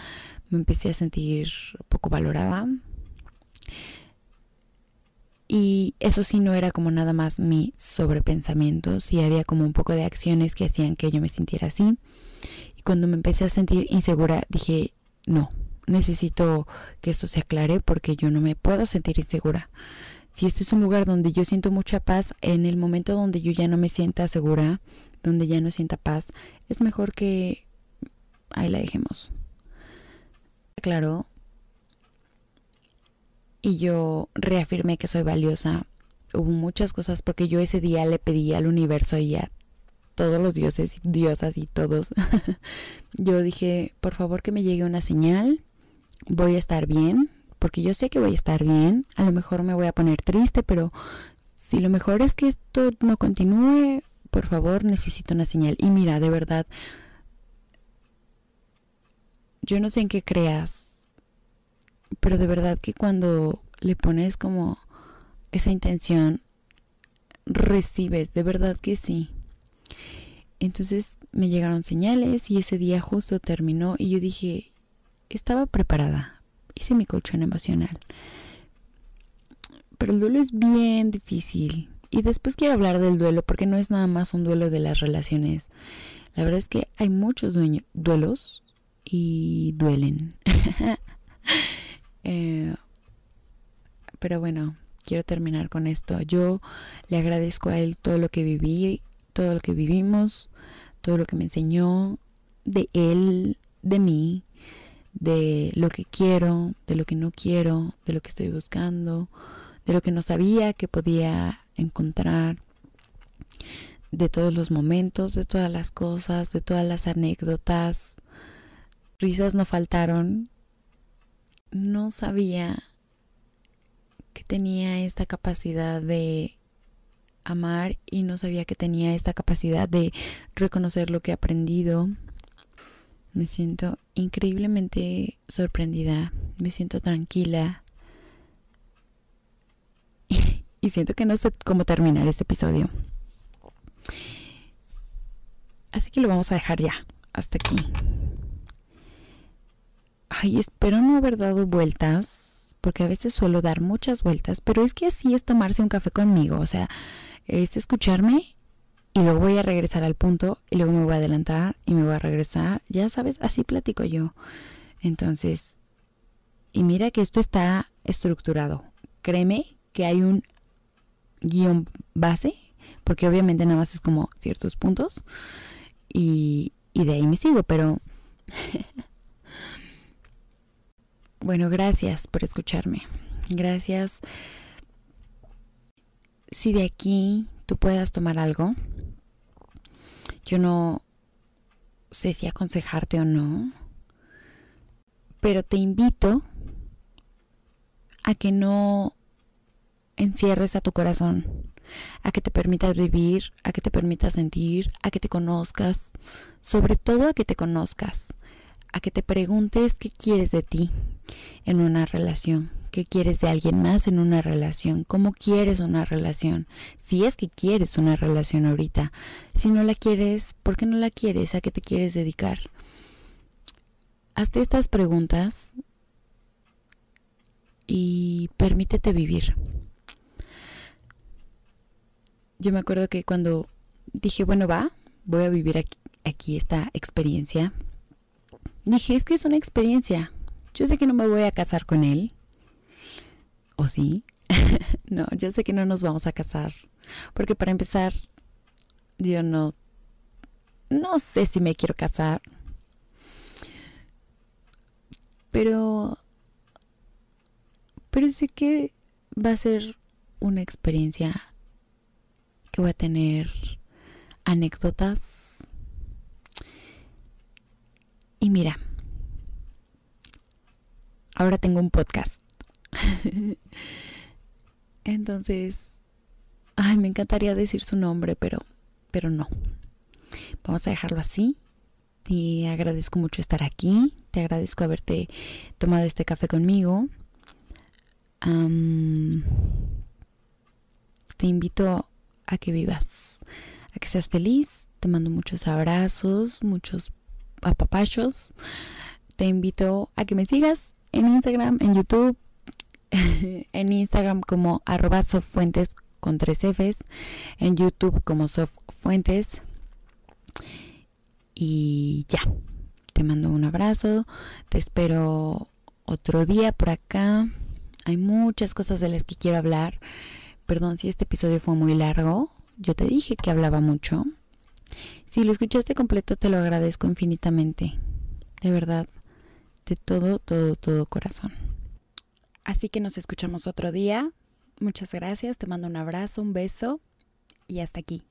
me empecé a sentir poco valorada. Y eso sí no era como nada más mi sobrepensamiento, sí había como un poco de acciones que hacían que yo me sintiera así. Y cuando me empecé a sentir insegura, dije, no, necesito que esto se aclare porque yo no me puedo sentir insegura. Si este es un lugar donde yo siento mucha paz, en el momento donde yo ya no me sienta segura, donde ya no sienta paz, es mejor que ahí la dejemos. Claro. Y yo reafirmé que soy valiosa. Hubo muchas cosas porque yo ese día le pedí al universo y a todos los dioses y diosas y todos. yo dije, por favor que me llegue una señal, voy a estar bien, porque yo sé que voy a estar bien, a lo mejor me voy a poner triste, pero si lo mejor es que esto no continúe, por favor necesito una señal. Y mira, de verdad, yo no sé en qué creas, pero de verdad que cuando le pones como esa intención, recibes, de verdad que sí. Entonces me llegaron señales y ese día justo terminó y yo dije, estaba preparada, hice mi colchón emocional. Pero el duelo es bien difícil. Y después quiero hablar del duelo porque no es nada más un duelo de las relaciones. La verdad es que hay muchos duelos y duelen. Eh, pero bueno, quiero terminar con esto. Yo le agradezco a él todo lo que viví, todo lo que vivimos, todo lo que me enseñó de él, de mí, de lo que quiero, de lo que no quiero, de lo que estoy buscando, de lo que no sabía que podía encontrar, de todos los momentos, de todas las cosas, de todas las anécdotas. Risas no faltaron. No sabía que tenía esta capacidad de amar y no sabía que tenía esta capacidad de reconocer lo que he aprendido. Me siento increíblemente sorprendida, me siento tranquila y siento que no sé cómo terminar este episodio. Así que lo vamos a dejar ya, hasta aquí. Ay, espero no haber dado vueltas, porque a veces suelo dar muchas vueltas, pero es que así es tomarse un café conmigo, o sea, es escucharme y luego voy a regresar al punto y luego me voy a adelantar y me voy a regresar. Ya sabes, así platico yo. Entonces, y mira que esto está estructurado. Créeme que hay un guion base, porque obviamente nada más es como ciertos puntos y, y de ahí me sigo, pero... bueno, gracias por escucharme. Gracias si de aquí tú puedas tomar algo, yo no sé si aconsejarte o no, pero te invito a que no encierres a tu corazón, a que te permitas vivir, a que te permitas sentir, a que te conozcas, sobre todo a que te conozcas, a que te preguntes qué quieres de ti en una relación, qué quieres de alguien más en una relación, cómo quieres una relación, si es que quieres una relación ahorita, si no la quieres, ¿por qué no la quieres? ¿A qué te quieres dedicar? Hazte estas preguntas y permítete vivir. Yo me acuerdo que cuando dije, bueno, va, voy a vivir aquí, aquí esta experiencia, dije, es que es una experiencia. Yo sé que no me voy a casar con él, ¿O sí? no, yo sé que no nos vamos a casar. Porque para empezar, yo no, no sé si me quiero casar. Pero, pero sé que va a ser una experiencia que voy a tener anécdotas. Y mira, ahora tengo un podcast. Entonces, ay, me encantaría decir su nombre, pero, pero no. Vamos a dejarlo así. Te agradezco mucho estar aquí. Te agradezco haberte tomado este café conmigo. te invito a que vivas, a que seas feliz. Te mando muchos abrazos, muchos apapachos. Te invito a que me sigas en Instagram, en YouTube, en Instagram como arroba softfuentes con tres Fs, en YouTube como softfuentes. Y ya, te mando un abrazo, te espero otro día por acá. Hay muchas cosas de las que quiero hablar. Perdón si este episodio fue muy largo. Yo te dije que hablaba mucho. Si lo escuchaste completo, te lo agradezco infinitamente. De verdad, de todo, todo, todo corazón. Así que nos escuchamos otro día. Muchas gracias, te mando un abrazo, un beso y hasta aquí.